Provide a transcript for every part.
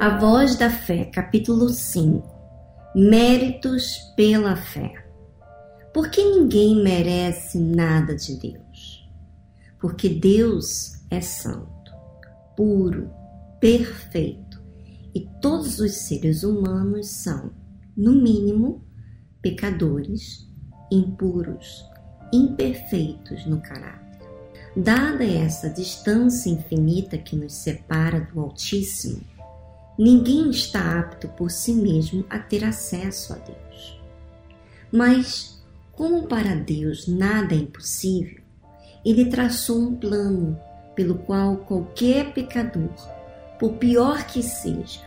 A Voz da Fé, capítulo 5 Méritos pela Fé. Porque ninguém merece nada de Deus. Porque Deus é santo, puro, perfeito e todos os seres humanos são, no mínimo, pecadores, impuros, imperfeitos no caráter. Dada essa distância infinita que nos separa do Altíssimo, Ninguém está apto por si mesmo a ter acesso a Deus. Mas, como para Deus nada é impossível, ele traçou um plano pelo qual qualquer pecador, por pior que seja,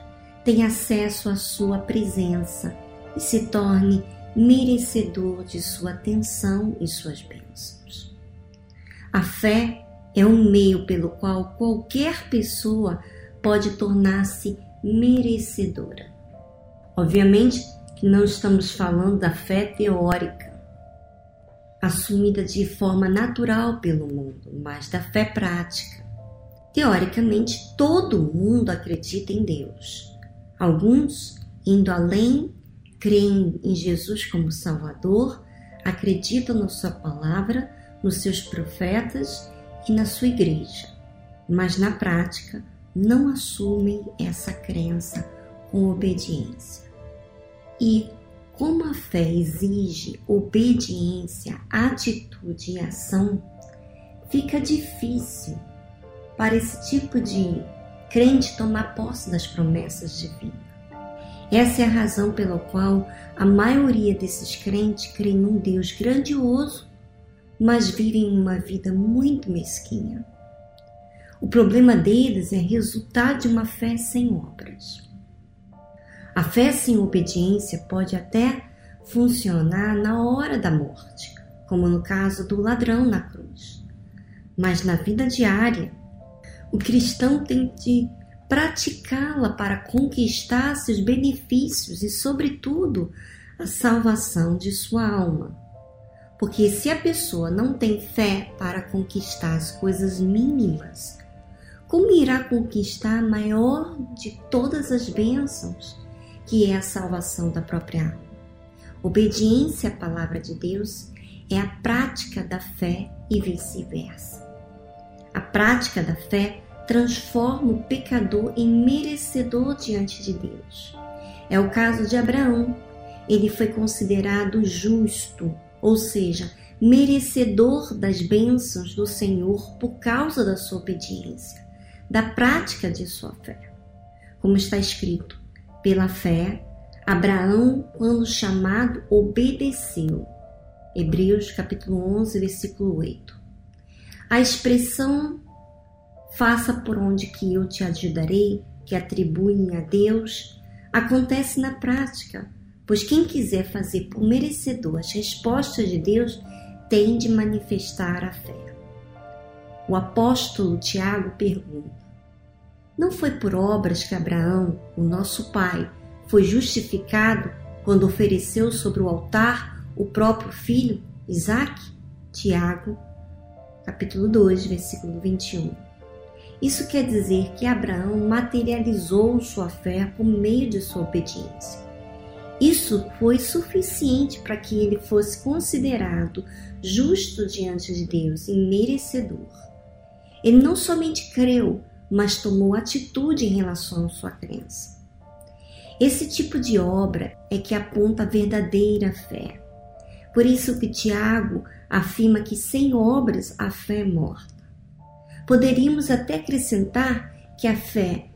tem acesso à sua presença e se torne merecedor de sua atenção e suas bênçãos. A fé é um meio pelo qual qualquer pessoa pode tornar-se merecedora. Obviamente que não estamos falando da fé teórica, assumida de forma natural pelo mundo, mas da fé prática. Teoricamente, todo mundo acredita em Deus. Alguns, indo além, creem em Jesus como Salvador, acreditam na Sua palavra, nos seus profetas e na sua igreja. Mas na prática, não assumem essa crença com obediência. E como a fé exige obediência, atitude e ação, fica difícil para esse tipo de crente tomar posse das promessas divinas. Essa é a razão pela qual a maioria desses crentes crê num Deus grandioso, mas vivem uma vida muito mesquinha. O problema deles é resultado de uma fé sem obras. A fé sem obediência pode até funcionar na hora da morte, como no caso do ladrão na cruz. Mas na vida diária, o cristão tem de praticá-la para conquistar seus benefícios e, sobretudo, a salvação de sua alma. Porque se a pessoa não tem fé para conquistar as coisas mínimas, como irá conquistar a maior de todas as bênçãos, que é a salvação da própria alma? Obediência à palavra de Deus é a prática da fé e vice-versa. A prática da fé transforma o pecador em merecedor diante de Deus. É o caso de Abraão. Ele foi considerado justo, ou seja, merecedor das bênçãos do Senhor por causa da sua obediência da prática de sua fé. Como está escrito, pela fé, Abraão, quando chamado, obedeceu. Hebreus capítulo 11, versículo 8. A expressão faça por onde que eu te ajudarei, que atribuem a Deus, acontece na prática, pois quem quiser fazer por merecedor as respostas de Deus tem de manifestar a fé. O apóstolo Tiago pergunta: Não foi por obras que Abraão, o nosso pai, foi justificado quando ofereceu sobre o altar o próprio filho, Isaque? Tiago, capítulo 2, versículo 21. Isso quer dizer que Abraão materializou sua fé por meio de sua obediência. Isso foi suficiente para que ele fosse considerado justo diante de Deus e merecedor. Ele não somente creu, mas tomou atitude em relação à sua crença. Esse tipo de obra é que aponta a verdadeira fé. Por isso que Tiago afirma que sem obras a fé é morta. Poderíamos até acrescentar que a fé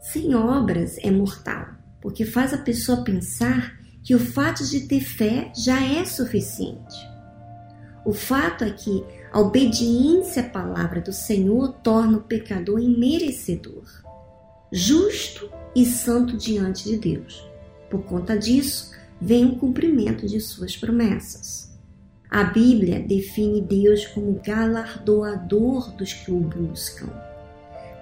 sem obras é mortal, porque faz a pessoa pensar que o fato de ter fé já é suficiente. O fato é que a obediência à palavra do Senhor torna o pecador imerecedor, justo e santo diante de Deus. Por conta disso, vem o cumprimento de suas promessas. A Bíblia define Deus como galardoador dos que o buscam.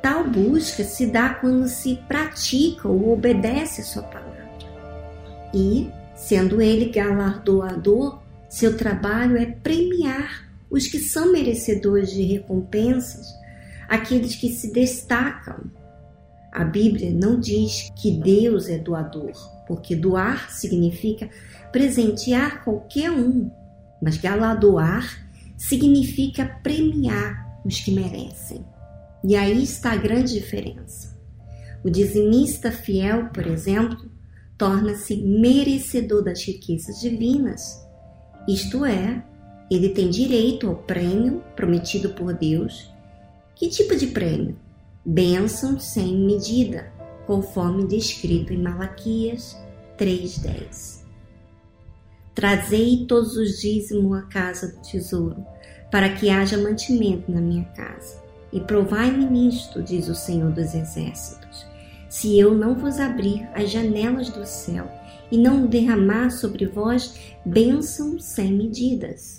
Tal busca se dá quando se pratica ou obedece a sua palavra. E, sendo ele galardoador, seu trabalho é premiar os que são merecedores de recompensas, aqueles que se destacam. A Bíblia não diz que Deus é doador, porque doar significa presentear qualquer um, mas galardoar significa premiar os que merecem. E aí está a grande diferença. O dizimista fiel, por exemplo, torna-se merecedor das riquezas divinas. Isto é, ele tem direito ao prêmio prometido por Deus. Que tipo de prêmio? Bênção sem medida, conforme descrito em Malaquias 3:10. Trazei todos os dízimos à casa do tesouro, para que haja mantimento na minha casa. E provai-me nisto, diz o Senhor dos Exércitos, se eu não vos abrir as janelas do céu e não derramar sobre vós bênçãos sem medidas.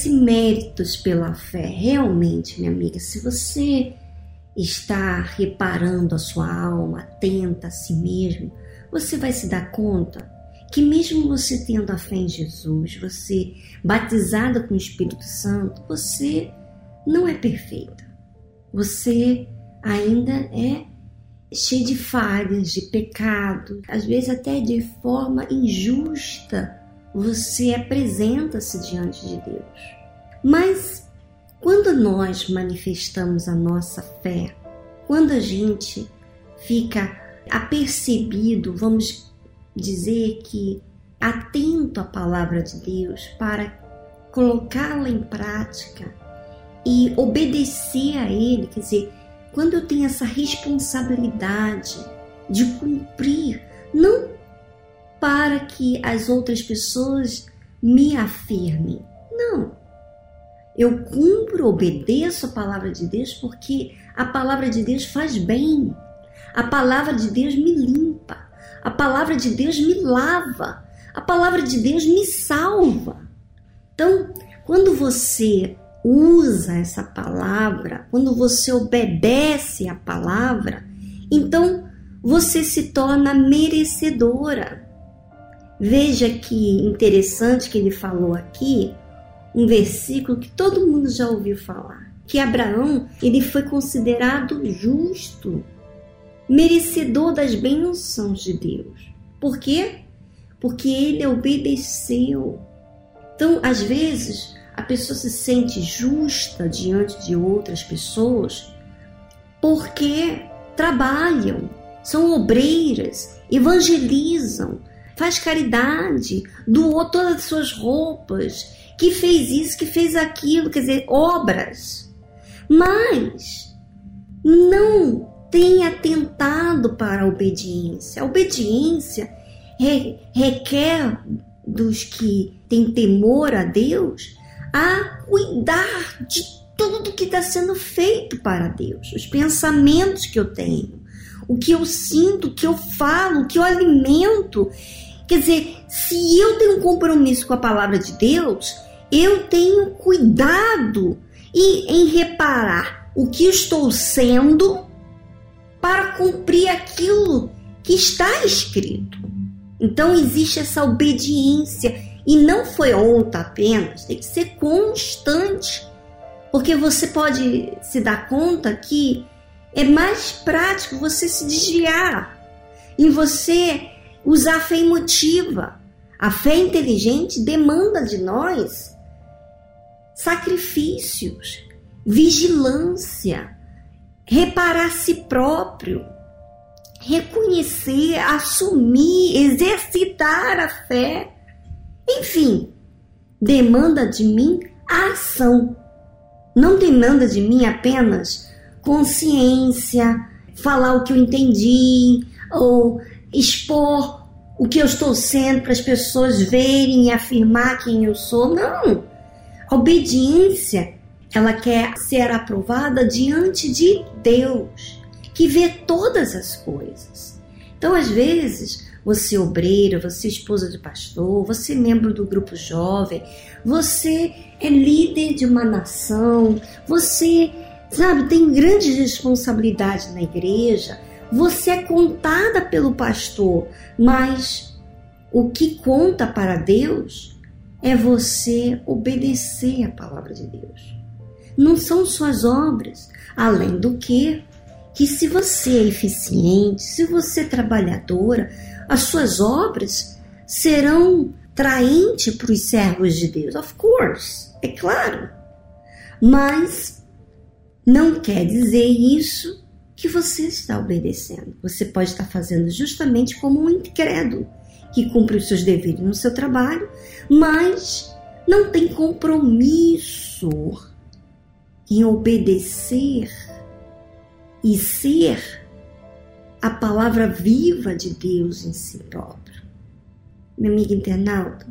Esse méritos pela fé. Realmente, minha amiga, se você está reparando a sua alma, atenta a si mesmo, você vai se dar conta que mesmo você tendo a fé em Jesus, você batizada com o Espírito Santo, você não é perfeita. Você ainda é cheio de falhas, de pecado, às vezes até de forma injusta você apresenta-se diante de Deus. Mas quando nós manifestamos a nossa fé, quando a gente fica apercebido, vamos dizer que atento à palavra de Deus para colocá-la em prática e obedecer a Ele, quer dizer, quando eu tenho essa responsabilidade de cumprir, não para que as outras pessoas me afirmem, não. Eu cumpro, obedeço a palavra de Deus porque a palavra de Deus faz bem. A palavra de Deus me limpa. A palavra de Deus me lava. A palavra de Deus me salva. Então, quando você usa essa palavra, quando você obedece a palavra, então você se torna merecedora. Veja que interessante que ele falou aqui, um versículo que todo mundo já ouviu falar, que Abraão, ele foi considerado justo, merecedor das bênçãos de Deus. Por quê? Porque ele obedeceu. Então, às vezes, a pessoa se sente justa diante de outras pessoas porque trabalham, são obreiras, evangelizam, faz caridade, doou todas as suas roupas, que fez isso, que fez aquilo, quer dizer, obras. Mas não tem atentado para a obediência. A obediência requer dos que têm temor a Deus a cuidar de tudo que está sendo feito para Deus, os pensamentos que eu tenho, o que eu sinto, o que eu falo, o que eu alimento. Quer dizer, se eu tenho um compromisso com a palavra de Deus, eu tenho cuidado e em reparar o que estou sendo para cumprir aquilo que está escrito. Então existe essa obediência e não foi ontem apenas, tem que ser constante. Porque você pode se dar conta que é mais prático você se desviar e você usar a fé emotiva. A fé inteligente demanda de nós sacrifícios, vigilância, reparar a si próprio, reconhecer, assumir, exercitar a fé. Enfim, demanda de mim a ação. Não demanda de mim apenas consciência, falar o que eu entendi ou expor o que eu estou sendo para as pessoas verem e afirmar quem eu sou. Não. A obediência, ela quer ser aprovada diante de Deus, que vê todas as coisas. Então, às vezes, você obreira, você esposa de pastor, você membro do grupo jovem, você é líder de uma nação, você, sabe, tem grandes responsabilidades na igreja, você é contada pelo pastor, mas o que conta para Deus é você obedecer a palavra de Deus. Não são suas obras, além do que que se você é eficiente, se você é trabalhadora, as suas obras serão traentes para os servos de Deus. Of course, é claro. Mas não quer dizer isso que você está obedecendo. Você pode estar fazendo justamente como um incrédulo que cumpre os seus deveres no seu trabalho, mas não tem compromisso em obedecer e ser a palavra viva de Deus em si próprio. Meu amigo internauta,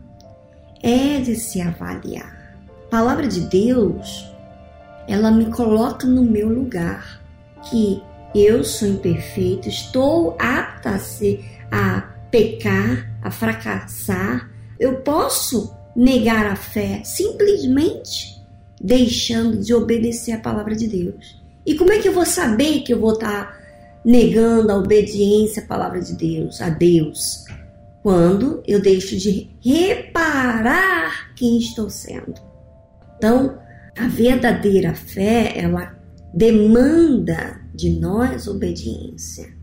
é de se avaliar. A palavra de Deus, ela me coloca no meu lugar, que eu sou imperfeito, estou apta a, ser, a pecar, a fracassar. Eu posso negar a fé simplesmente deixando de obedecer a palavra de Deus. E como é que eu vou saber que eu vou estar negando a obediência à palavra de Deus, a Deus, quando eu deixo de reparar quem estou sendo. Então, a verdadeira fé, ela demanda de nós obediência.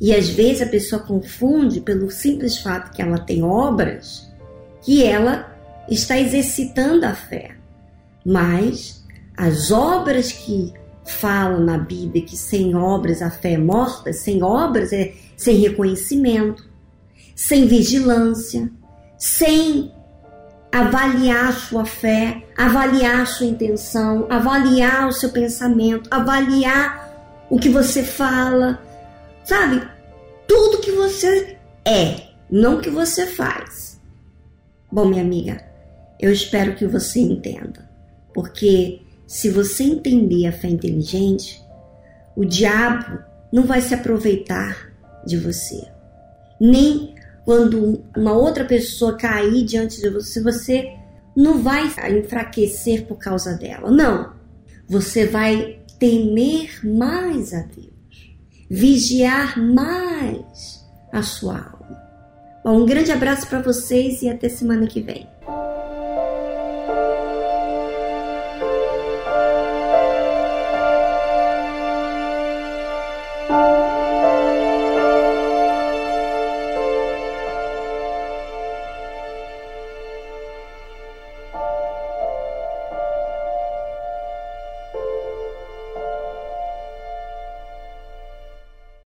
E às vezes a pessoa confunde pelo simples fato que ela tem obras, que ela está exercitando a fé. Mas as obras que falam na Bíblia que sem obras a fé é morta, sem obras é sem reconhecimento, sem vigilância, sem avaliar sua fé, avaliar sua intenção, avaliar o seu pensamento, avaliar o que você fala, sabe? Tudo que você é, não que você faz. Bom, minha amiga, eu espero que você entenda, porque se você entender a fé inteligente, o diabo não vai se aproveitar de você. Nem quando uma outra pessoa cair diante de você, você não vai enfraquecer por causa dela. Não. Você vai temer mais a Deus, vigiar mais a sua alma. Bom, um grande abraço para vocês e até semana que vem.